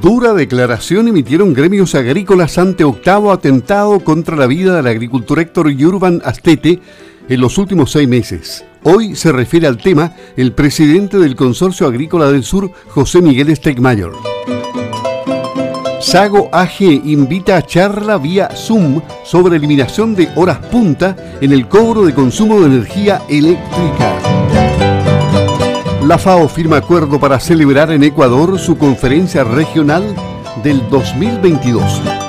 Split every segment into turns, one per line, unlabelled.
Dura declaración emitieron gremios agrícolas ante octavo atentado contra la vida del agricultor Héctor Yurban Astete en los últimos seis meses. Hoy se refiere al tema el presidente del Consorcio Agrícola del Sur, José Miguel Stegmayer. Sago AG invita a charla vía Zoom sobre eliminación de horas punta en el cobro de consumo de energía eléctrica. La FAO firma acuerdo para celebrar en Ecuador su conferencia regional del 2022.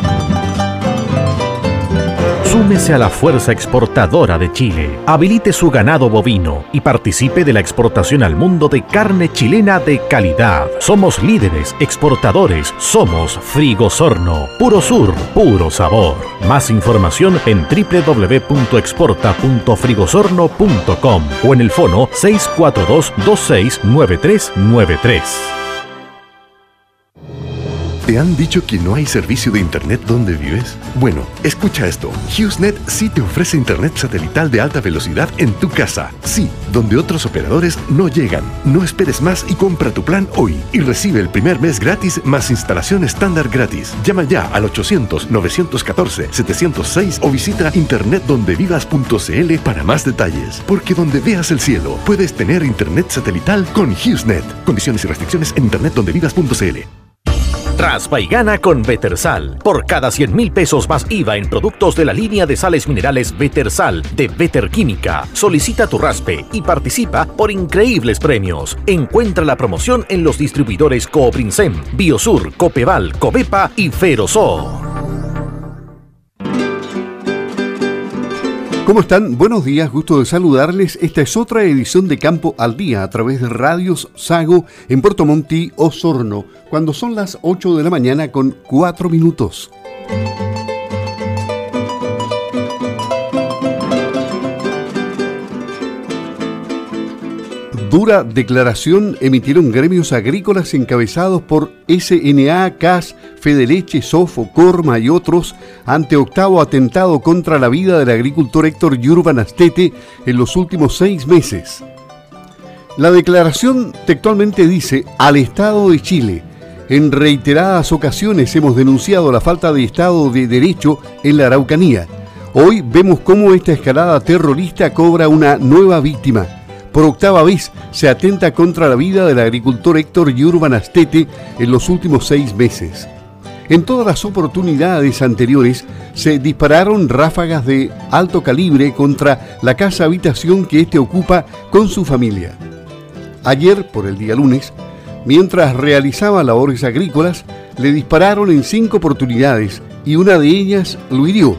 Súmese a la fuerza exportadora de Chile. Habilite su ganado bovino y participe de la exportación al mundo de carne chilena de calidad. Somos líderes, exportadores, somos Frigosorno. Puro sur, puro sabor. Más información en www.exporta.frigosorno.com o en el fono 642 269393.
¿Te han dicho que no hay servicio de Internet donde vives? Bueno, escucha esto. HughesNet sí te ofrece Internet satelital de alta velocidad en tu casa. Sí, donde otros operadores no llegan. No esperes más y compra tu plan hoy y recibe el primer mes gratis más instalación estándar gratis. Llama ya al 800-914-706 o visita internetdondevivas.cl para más detalles. Porque donde veas el cielo, puedes tener Internet satelital con HughesNet. Condiciones y restricciones en internetdondevivas.cl.
Raspa y gana con Betersal. Por cada 100 mil pesos más IVA en productos de la línea de sales minerales Betersal de Beter Química. Solicita tu raspe y participa por increíbles premios. Encuentra la promoción en los distribuidores Cooprinsem, Biosur, Copeval, Covepa y Ferosor.
¿Cómo están? Buenos días, gusto de saludarles. Esta es otra edición de Campo al Día a través de Radios Sago en Puerto Montt, Osorno, cuando son las 8 de la mañana con 4 minutos. Dura declaración emitieron gremios agrícolas encabezados por SNA, CAS, Fedeleche, Sofo, Corma y otros ante octavo atentado contra la vida del agricultor Héctor Yurban Astete en los últimos seis meses. La declaración textualmente dice al Estado de Chile. En reiteradas ocasiones hemos denunciado la falta de Estado de Derecho en la Araucanía. Hoy vemos cómo esta escalada terrorista cobra una nueva víctima por octava vez se atenta contra la vida del agricultor Héctor Yurban Astete en los últimos seis meses. En todas las oportunidades anteriores se dispararon ráfagas de alto calibre contra la casa habitación que éste ocupa con su familia. Ayer, por el día lunes, mientras realizaba labores agrícolas, le dispararon en cinco oportunidades y una de ellas lo hirió.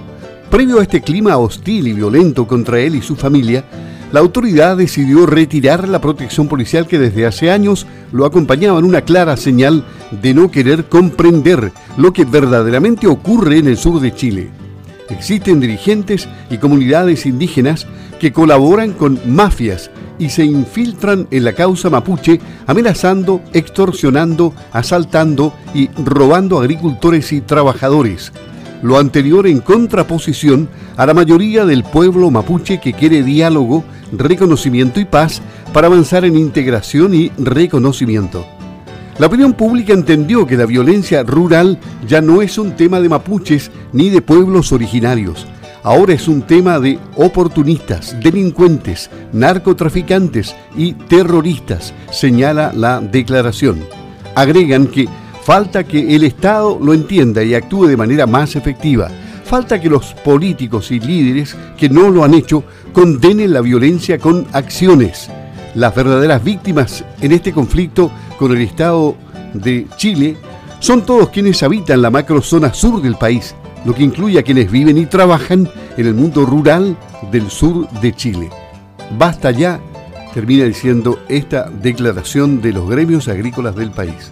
Previo a este clima hostil y violento contra él y su familia, la autoridad decidió retirar la protección policial que desde hace años lo acompañaba en una clara señal de no querer comprender lo que verdaderamente ocurre en el sur de Chile. Existen dirigentes y comunidades indígenas que colaboran con mafias y se infiltran en la causa mapuche amenazando, extorsionando, asaltando y robando agricultores y trabajadores lo anterior en contraposición a la mayoría del pueblo mapuche que quiere diálogo, reconocimiento y paz para avanzar en integración y reconocimiento. La opinión pública entendió que la violencia rural ya no es un tema de mapuches ni de pueblos originarios. Ahora es un tema de oportunistas, delincuentes, narcotraficantes y terroristas, señala la declaración. Agregan que Falta que el Estado lo entienda y actúe de manera más efectiva. Falta que los políticos y líderes que no lo han hecho condenen la violencia con acciones. Las verdaderas víctimas en este conflicto con el Estado de Chile son todos quienes habitan la macrozona sur del país, lo que incluye a quienes viven y trabajan en el mundo rural del sur de Chile. Basta ya, termina diciendo esta declaración de los gremios agrícolas del país.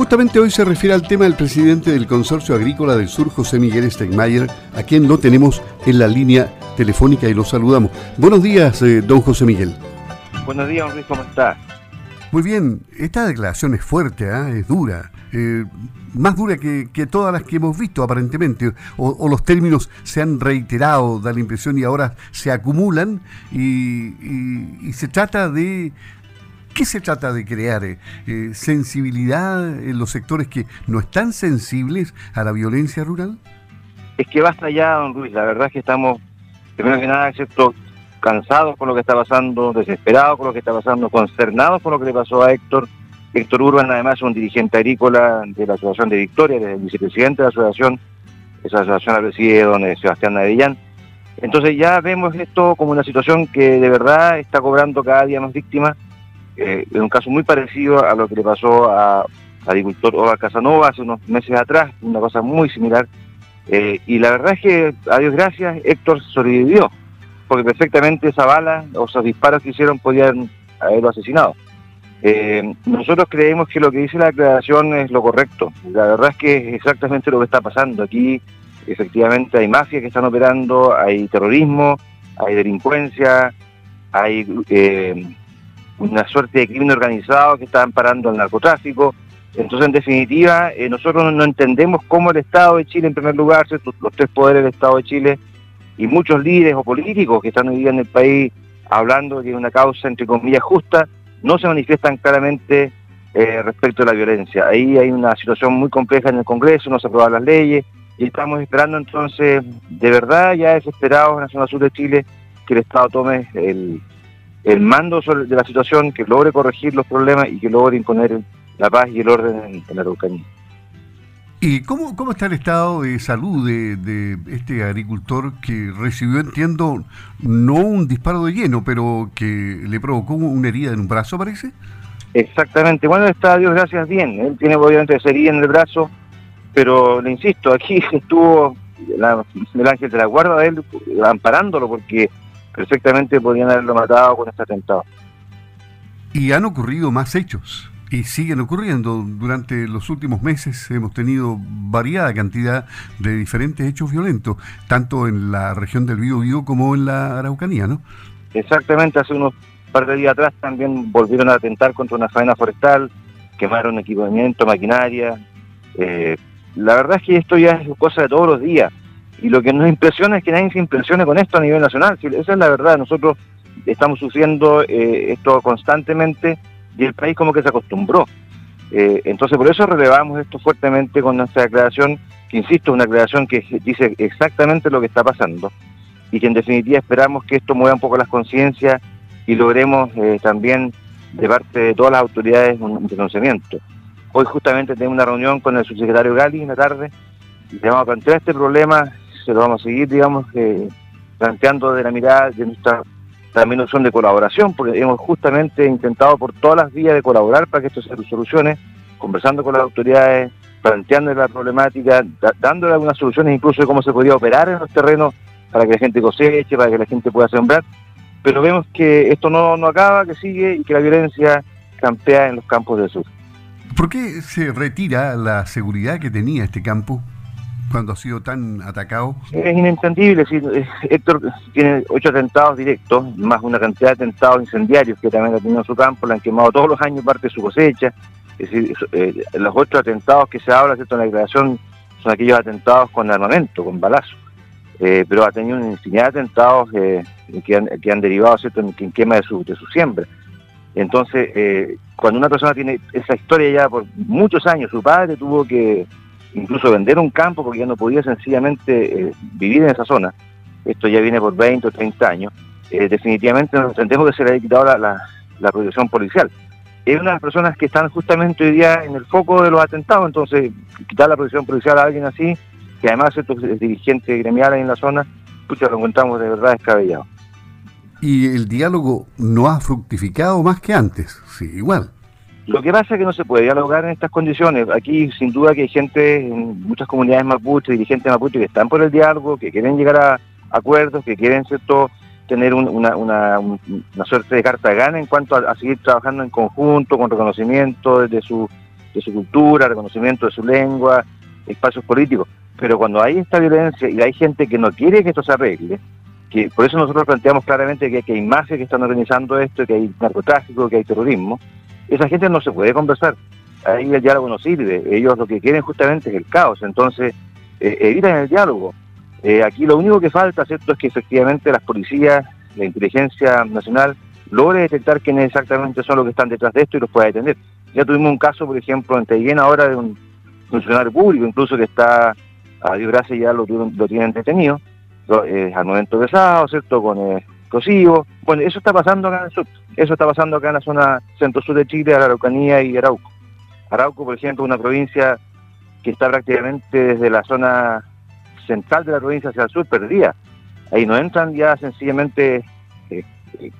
Justamente hoy se refiere al tema del presidente del Consorcio Agrícola del Sur, José Miguel Steinmeier, a quien lo tenemos en la línea telefónica y lo saludamos. Buenos días, eh, don José Miguel.
Buenos días, Luis, ¿cómo está?
Muy bien, esta declaración es fuerte, ¿ah? es dura, eh, más dura que, todas las que hemos visto aparentemente, o, los términos se han reiterado, da la impresión, y ahora se acumulan y se trata de qué se trata de crear? Eh, ¿Sensibilidad en los sectores que no están sensibles a la violencia rural?
Es que basta ya, don Luis. La verdad es que estamos, primero que nada, excepto cansados con lo que está pasando, desesperados con lo que está pasando, consternados con lo que le pasó a Héctor. Héctor Urban, además, es un dirigente agrícola de la Asociación de Victoria, es el vicepresidente de la asociación. Esa asociación la preside don Sebastián Navellán. Entonces ya vemos esto como una situación que de verdad está cobrando cada día más víctimas. Eh, es un caso muy parecido a lo que le pasó a, agricultor Oba Casanova hace unos meses atrás, una cosa muy similar. Eh, y la verdad es que, a Dios gracias, Héctor sobrevivió, porque perfectamente esa bala o esos disparos que hicieron podían haberlo asesinado. Eh, nosotros creemos que lo que dice la declaración es lo correcto. La verdad es que es exactamente lo que está pasando. Aquí efectivamente hay mafias que están operando, hay terrorismo, hay delincuencia, hay eh, una suerte de crimen organizado que está amparando el narcotráfico. Entonces, en definitiva, eh, nosotros no entendemos cómo el Estado de Chile, en primer lugar, los tres poderes del Estado de Chile y muchos líderes o políticos que están hoy día en el país hablando de una causa, entre comillas, justa, no se manifiestan claramente eh, respecto a la violencia. Ahí hay una situación muy compleja en el Congreso, no se aprueban las leyes, y estamos esperando entonces, de verdad, ya desesperados en la zona sur de Chile, que el Estado tome el, mando de la situación, que logre corregir los problemas y que logre imponer la paz y el orden en, la Araucanía.
¿Y cómo, cómo está el estado de salud de, de, este agricultor que recibió, entiendo, no un disparo de lleno, pero que le provocó una herida en un brazo, parece?
Exactamente. Bueno, está, Dios gracias, bien. Él tiene obviamente esa herida en el brazo pero le insisto, aquí estuvo el ángel de la guarda de él amparándolo porque perfectamente podían haberlo matado con este atentado.
Y han ocurrido más hechos y siguen ocurriendo. Durante los últimos meses hemos tenido variada cantidad de diferentes hechos violentos, tanto en la región del Bío como en la Araucanía, ¿no?
Exactamente, hace unos par de días atrás también volvieron a atentar contra una faena forestal, quemaron equipamiento, maquinaria, eh, la verdad es que esto ya es cosa de todos los días. Y lo que nos impresiona es que nadie se impresione con esto a nivel nacional. Esa es la verdad. Nosotros estamos sufriendo eh, esto constantemente y el país como que se acostumbró. Eh, entonces por eso relevamos esto fuertemente con nuestra declaración, que insisto, una declaración que dice exactamente lo que está pasando y que en definitiva esperamos que esto mueva un poco las conciencias y logremos eh, también de parte de todas las autoridades un reconocimiento. Hoy justamente tenemos una reunión con el subsecretario Gali en la tarde y le vamos a plantear este problema, se lo vamos a seguir, digamos, eh, planteando de la mirada de nuestra también noción de colaboración, porque hemos justamente intentado por todas las vías de colaborar para que esto se solucione, conversando con las autoridades, planteando la problemática, dándole algunas soluciones incluso de cómo se podría operar en los terrenos para que la gente coseche, para que la gente pueda sembrar, pero vemos que esto no, no acaba, que sigue y que la violencia campea en los campos del sur.
¿Por qué se retira la seguridad que tenía este campo cuando ha sido tan atacado?
Es inentendible. Eh, Héctor tiene ocho atentados directos, más una cantidad de atentados incendiarios que también ha tenido en su campo, le han quemado todos los años parte de su cosecha. Es decir, eh, los ocho atentados que se habla ¿cierto? en la declaración son aquellos atentados con armamento, con balazo. Eh, pero ha tenido una infinidad de atentados que, han, derivado ¿cierto? En, en, quema de su, de su siembra. Entonces, eh, cuando una persona tiene esa historia ya por muchos años, su padre tuvo que incluso vender un campo porque ya no podía sencillamente eh, vivir en esa zona, esto ya viene por 20 o 30 años, eh, definitivamente nos entendemos que se le ha quitado la, la, protección policial. Es una de las personas que están justamente hoy día en el foco de los atentados, entonces quitar la protección policial a alguien así, que además es dirigente gremial en la zona, pucha, lo encontramos de verdad descabellado
y el diálogo no ha fructificado más que antes, sí, igual.
Lo que pasa es que no se puede dialogar en estas condiciones. Aquí sin duda que hay gente en muchas comunidades mapuche, dirigentes mapuche que están por el diálogo, que quieren llegar a acuerdos, que quieren cierto tener una, una, una, suerte de carta de gana en cuanto a, seguir trabajando en conjunto, con reconocimiento de su, de su cultura, reconocimiento de su lengua, espacios políticos. Pero cuando hay esta violencia y hay gente que no quiere que esto se arregle, que por eso nosotros planteamos claramente que, hay mafias que están organizando esto, que hay narcotráfico, que hay terrorismo. Esa gente no se puede conversar. Ahí el diálogo no sirve. Ellos lo que quieren justamente es el caos. Entonces, eh, evitan el diálogo. Eh, aquí lo único que falta, ¿cierto?, es que efectivamente las policías, la inteligencia nacional logre detectar quiénes exactamente son los que están detrás de esto y los pueda detener. Ya tuvimos un caso, por ejemplo, en Teguén ahora de un funcionario público, incluso que está, a Dios gracias, ya lo, lo tienen detenido, eh, al momento pesado, ¿cierto? Con eh, Bueno, eso está pasando acá en el sur. Eso está pasando acá en la zona centro-sur de Chile, Araucanía y Arauco. Arauco, por ejemplo, una provincia que está prácticamente desde la zona central de la provincia hacia el sur perdida. Ahí no entran ya sencillamente, eh, eh,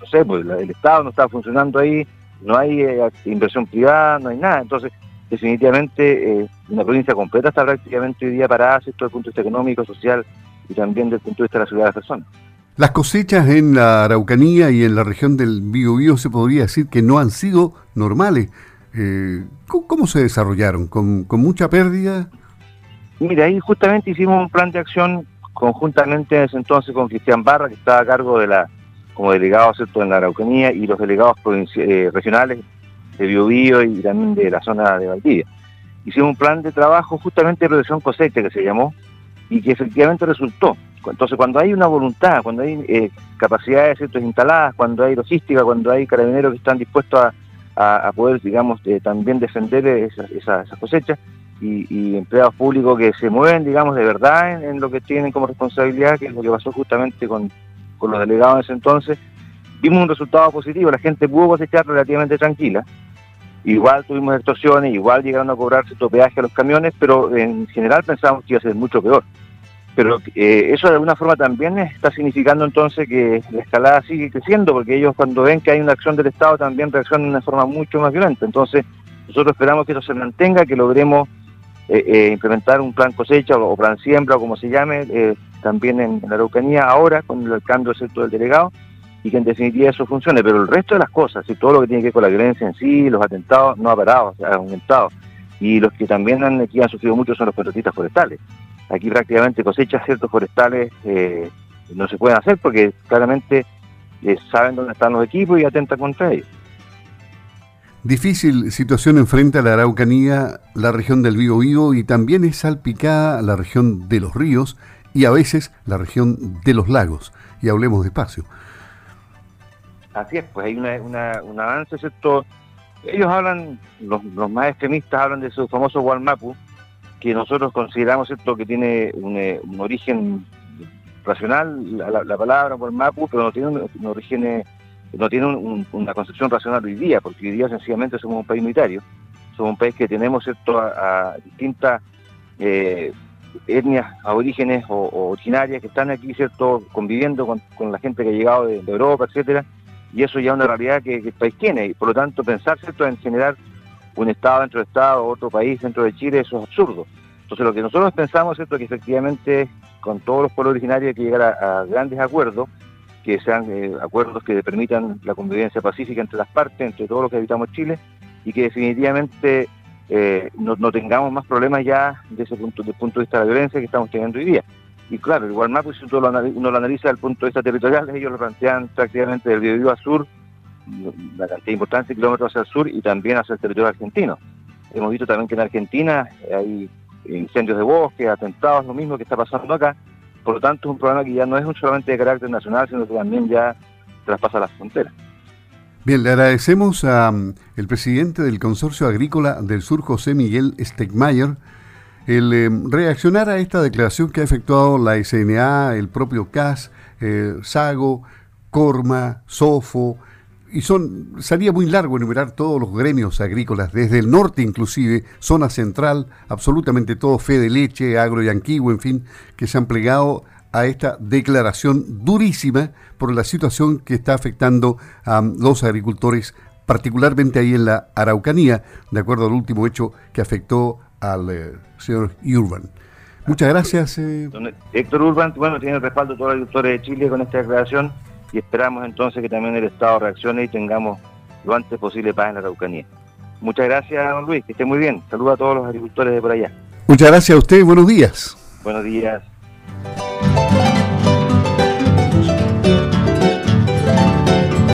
no sé, pues el Estado no está funcionando ahí, no hay eh, inversión privada, no hay nada. Entonces, definitivamente, una provincia completa está prácticamente hoy día parada, esto desde el punto de vista económico, social y también desde el punto de vista de la seguridad de las personas.
Las cosechas en la Araucanía y en la región del Biobío se podría decir que no han sido normales. ¿cómo, se desarrollaron? ¿Con, ¿Con mucha pérdida?
Mira, ahí justamente hicimos un plan de acción conjuntamente en ese entonces con Cristian Barra, que estaba a cargo de la como delegado ¿cierto? en la Araucanía y los delegados eh, regionales de Biobío y también de la zona de Valdivia. Hicimos un plan de trabajo justamente de protección cosecha que se llamó y que efectivamente resultó. Entonces, cuando hay una voluntad, cuando hay eh, capacidades ¿cierto? instaladas, cuando hay logística, cuando hay carabineros que están dispuestos a, poder, digamos, eh, también defender esas esa, esa cosechas, y, empleados públicos que se mueven, digamos, de verdad en, lo que tienen como responsabilidad, que es lo que pasó justamente con, los delegados en ese entonces, vimos un resultado positivo, la gente pudo cosechar relativamente tranquila, igual tuvimos extorsiones, igual llegaron a cobrar cierto peaje a los camiones, pero en general pensábamos que iba a ser mucho peor. Pero eh, eso de alguna forma también está significando entonces que la escalada sigue creciendo, porque ellos cuando ven que hay una acción del Estado también reaccionan de una forma mucho más violenta. Entonces, nosotros esperamos que eso se mantenga, que logremos eh, eh, implementar un plan cosecha o, plan siembra o como se llame, eh, también en, la Araucanía ahora con el cambio sector del delegado y que en definitiva eso funcione. Pero el resto de las cosas, y todo lo que tiene que ver con la violencia en sí, los atentados, no ha parado, ha aumentado. Y los que también han, aquí han sufrido mucho son los contratistas forestales. Aquí prácticamente cosechas ciertos forestales no se pueden hacer porque claramente saben dónde están los equipos y atentan contra ellos.
Difícil situación enfrenta la Araucanía, la región del Bío y también es salpicada la región de los ríos y a veces la región de los lagos. Y hablemos despacio.
Así es, pues hay una, un avance, ¿cierto? Ellos hablan, los, más extremistas hablan de su famoso Walmapu, que nosotros consideramos, ¿cierto?, que tiene un, eh, origen racional, la, palabra Walmapu, pero no tiene un origen eh, no tiene una concepción racional hoy día, porque hoy día sencillamente somos un país unitario, somos un país que tenemos cierto a, distintas eh, etnias, aborígenes o, originarias que están aquí cierto conviviendo con, la gente que ha llegado de, Europa, etcétera, y eso ya es una realidad que, el país tiene, y por lo tanto pensar cierto en generar un Estado dentro del Estado, otro país dentro de Chile, eso es absurdo. Entonces lo que nosotros pensamos es que efectivamente con todos los pueblos originarios hay que llegar a grandes acuerdos, que sean eh, acuerdos que permitan la convivencia pacífica entre las partes, entre todos los que habitamos Chile, y que definitivamente eh, no, tengamos más problemas ya desde punto, desde el punto de vista de la violencia que estamos teniendo hoy día. Y claro, igual más, pues, uno lo, analiza desde el punto de vista territorial, ellos lo plantean prácticamente del Biobío al sur, la cantidad importante de kilómetros hacia el sur y también hacia el territorio argentino. Hemos visto también que en Argentina hay incendios de bosque, atentados, lo mismo que está pasando acá, por lo tanto, es un problema que ya no es solamente de carácter nacional, sino que también ya traspasa las fronteras.
Bien, le agradecemos al mm, presidente del Consorcio Agrícola del Sur, José Miguel Stegmayer, el em, reaccionar a esta declaración que ha efectuado la SNA, el propio CAS, eh, SAGO, Corma, SOFO, y son, sería muy largo enumerar todos los gremios agrícolas, desde el norte inclusive, zona central, absolutamente todo, fe de leche, agro y antiguo, en fin, que se han plegado a esta declaración durísima por la situación que está afectando a los agricultores, particularmente ahí en la Araucanía, de acuerdo al último hecho que afectó al eh, señor Urban. Muchas gracias.
Eh. Héctor Urban, bueno, tiene el respaldo de todos los agricultores de Chile con esta declaración y esperamos entonces que también el Estado reaccione y tengamos lo antes posible paz en la Araucanía. Muchas gracias, don Luis, que esté muy bien. Saludos a todos los agricultores de por allá.
Muchas gracias a usted, buenos días.
Buenos días.